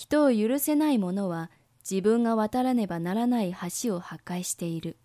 人を許せない者は自分が渡らねばならない橋を破壊している。